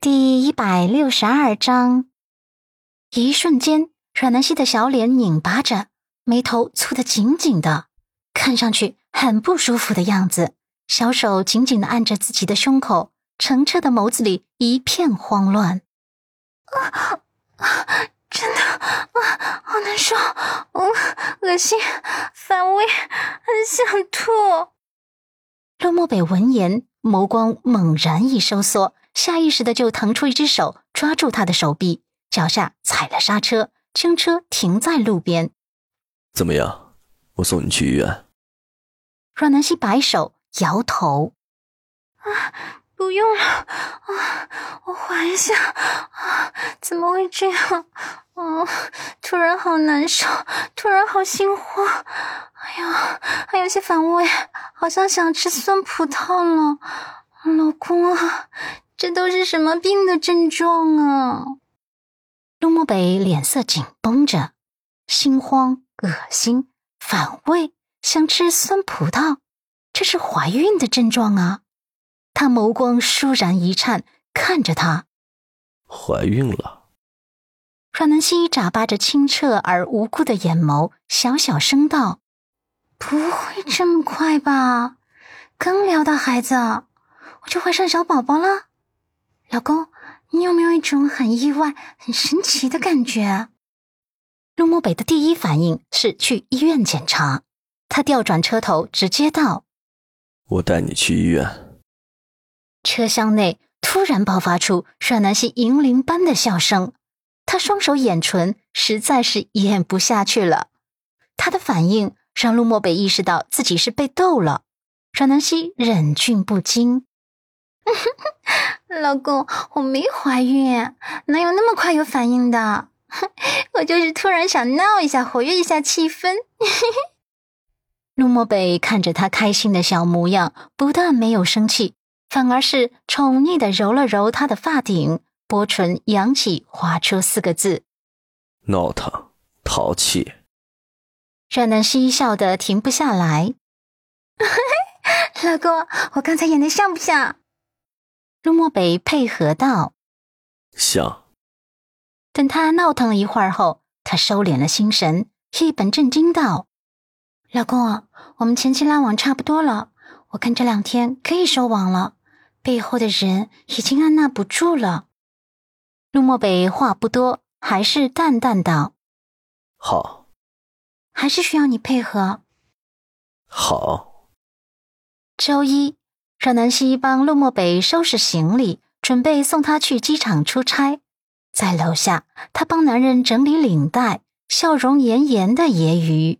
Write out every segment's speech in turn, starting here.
第一百六十二章，一瞬间，阮南希的小脸拧巴着，眉头蹙得紧紧的，看上去很不舒服的样子。小手紧紧的按着自己的胸口，澄澈的眸子里一片慌乱。啊啊！真的啊，好难受，嗯，恶心，反胃，很想吐。陆漠北闻言，眸光猛然一收缩。下意识的就腾出一只手抓住他的手臂，脚下踩了刹车，将车停在路边。怎么样？我送你去医院。阮南希摆手摇头：“啊，不用了啊，我缓一下啊，怎么会这样？啊，突然好难受，突然好心慌，哎呀，还有些反胃，好像想吃酸葡萄了，老公啊。”这都是什么病的症状啊？陆漠北脸色紧绷着，心慌、恶心、反胃，想吃酸葡萄，这是怀孕的症状啊！他眸光倏然一颤，看着他，怀孕了。阮南希眨巴着清澈而无辜的眼眸，小小声道：“不会这么快吧？刚聊到孩子，我就怀上小宝宝了。”老公，你有没有一种很意外、很神奇的感觉？陆漠北的第一反应是去医院检查，他调转车头，直接道：“我带你去医院。”车厢内突然爆发出阮南希银铃般的笑声，他双手掩唇，实在是咽不下去了。他的反应让陆漠北意识到自己是被逗了。阮南希忍俊不禁。老公，我没怀孕，哪有那么快有反应的？我就是突然想闹一下，活跃一下气氛。陆漠北看着他开心的小模样，不但没有生气，反而是宠溺的揉了揉他的发顶，薄唇扬起，划出四个字：闹腾，淘气。阮南希笑得停不下来。老公，我刚才演的像不像？陆漠北配合道：“想。”等他闹腾了一会儿后，他收敛了心神，一本正经道：“老公，我们前期拉网差不多了，我看这两天可以收网了。背后的人已经按捺不住了。”陆漠北话不多，还是淡淡道：“好。”还是需要你配合。好。周一。阮南希帮陆漠北收拾行李，准备送他去机场出差。在楼下，他帮男人整理领带，笑容炎炎的揶揄：“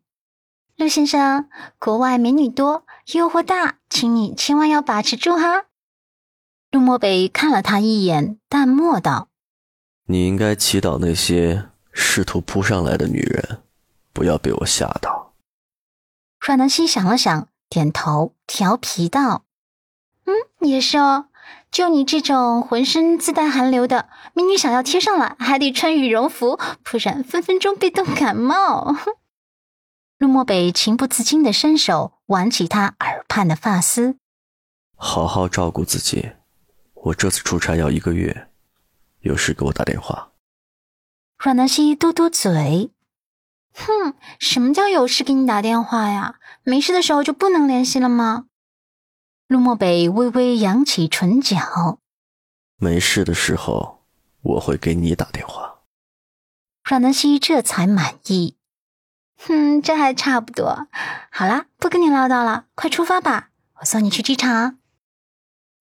陆先生，国外美女多，诱惑大，请你千万要把持住哈。”陆漠北看了他一眼，淡漠道：“你应该祈祷那些试图扑上来的女人，不要被我吓到。”阮南希想了想，点头，调皮道。嗯，也是哦。就你这种浑身自带寒流的美女，想要贴上来，还得穿羽绒服，不然分分钟被冻感冒。陆漠北情不自禁的伸手挽起她耳畔的发丝，好好照顾自己。我这次出差要一个月，有事给我打电话。阮南希嘟嘟嘴，哼，什么叫有事给你打电话呀？没事的时候就不能联系了吗？陆漠北微微扬起唇角，没事的时候我会给你打电话。阮南希这才满意，哼，这还差不多。好啦，不跟你唠叨了，快出发吧，我送你去机场。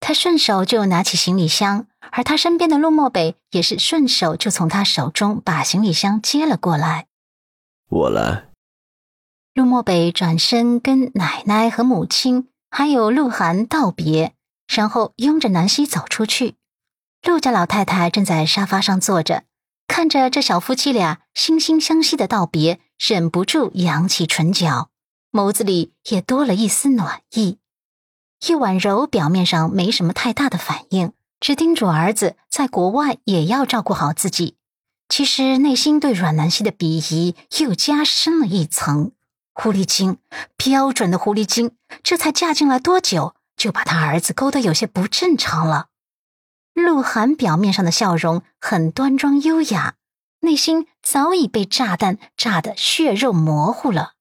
他顺手就拿起行李箱，而他身边的陆漠北也是顺手就从他手中把行李箱接了过来。我来。陆漠北转身跟奶奶和母亲。还有鹿晗道别，然后拥着南希走出去。陆家老太太正在沙发上坐着，看着这小夫妻俩惺惺相惜的道别，忍不住扬起唇角，眸子里也多了一丝暖意。叶婉柔表面上没什么太大的反应，只叮嘱儿子在国外也要照顾好自己，其实内心对阮南希的鄙夷又加深了一层。狐狸精，标准的狐狸精，这才嫁进来多久，就把他儿子勾得有些不正常了。鹿晗表面上的笑容很端庄优雅，内心早已被炸弹炸得血肉模糊了。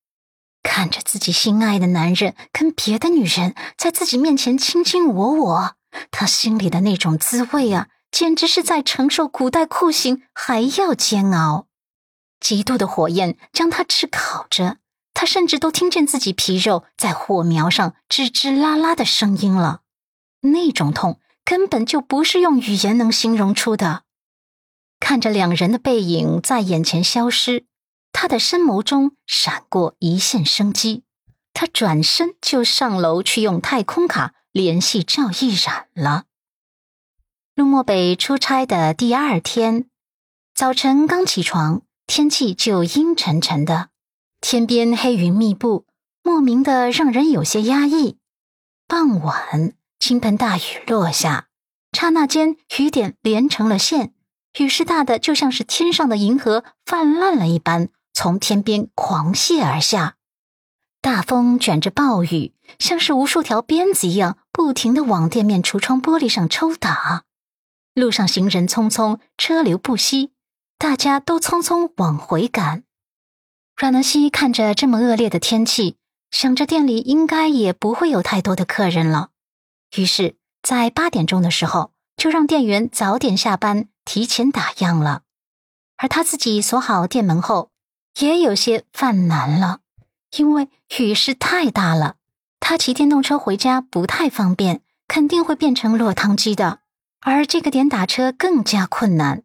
看着自己心爱的男人跟别的女人在自己面前卿卿我我，他心里的那种滋味啊，简直是在承受古代酷刑还要煎熬。极度的火焰将他炙烤着，他甚至都听见自己皮肉在火苗上吱吱啦啦的声音了。那种痛根本就不是用语言能形容出的。看着两人的背影在眼前消失。他的深眸中闪过一线生机，他转身就上楼去用太空卡联系赵逸然了。陆漠北出差的第二天早晨刚起床，天气就阴沉沉的，天边黑云密布，莫名的让人有些压抑。傍晚，倾盆大雨落下，刹那间雨点连成了线，雨势大的就像是天上的银河泛滥了一般。从天边狂泻而下，大风卷着暴雨，像是无数条鞭子一样，不停的往店面橱窗玻璃上抽打。路上行人匆匆，车流不息，大家都匆匆往回赶。阮南希看着这么恶劣的天气，想着店里应该也不会有太多的客人了，于是，在八点钟的时候，就让店员早点下班，提前打烊了。而他自己锁好店门后。也有些犯难了，因为雨势太大了，他骑电动车回家不太方便，肯定会变成落汤鸡的。而这个点打车更加困难，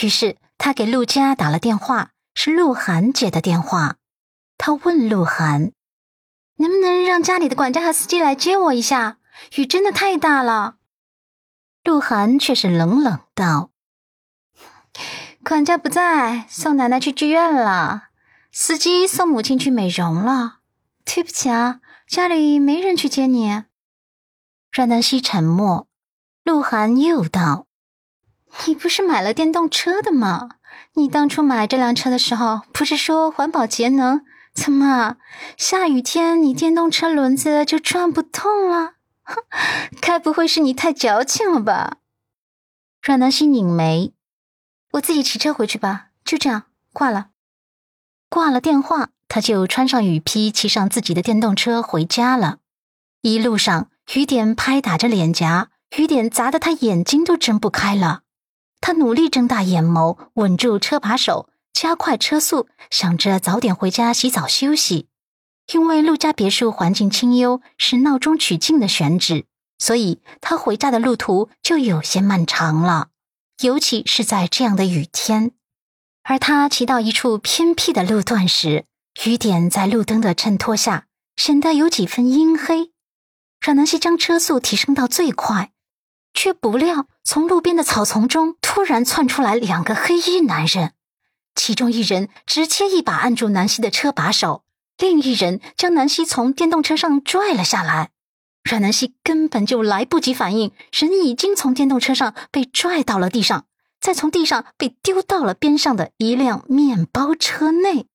于是他给陆家打了电话，是鹿晗接的电话。他问鹿晗：“能不能让家里的管家和司机来接我一下？雨真的太大了。”鹿晗却是冷冷道：“管家不在，送奶奶去剧院了。”司机送母亲去美容了，对不起啊，家里没人去接你。阮南希沉默，鹿晗又道：“你不是买了电动车的吗？你当初买这辆车的时候，不是说环保节能？怎么下雨天你电动车轮子就转不动了？哼，该不会是你太矫情了吧？”阮南希拧眉：“我自己骑车回去吧。”就这样挂了。挂了电话，他就穿上雨披，骑上自己的电动车回家了。一路上，雨点拍打着脸颊，雨点砸得他眼睛都睁不开了。他努力睁大眼眸，稳住车把手，加快车速，想着早点回家洗澡休息。因为陆家别墅环境清幽，是闹中取静的选址，所以他回家的路途就有些漫长了，尤其是在这样的雨天。而他骑到一处偏僻的路段时，雨点在路灯的衬托下显得有几分阴黑。阮南希将车速提升到最快，却不料从路边的草丛中突然窜出来两个黑衣男人，其中一人直接一把按住南希的车把手，另一人将南希从电动车上拽了下来。阮南希根本就来不及反应，人已经从电动车上被拽到了地上。再从地上被丢到了边上的一辆面包车内。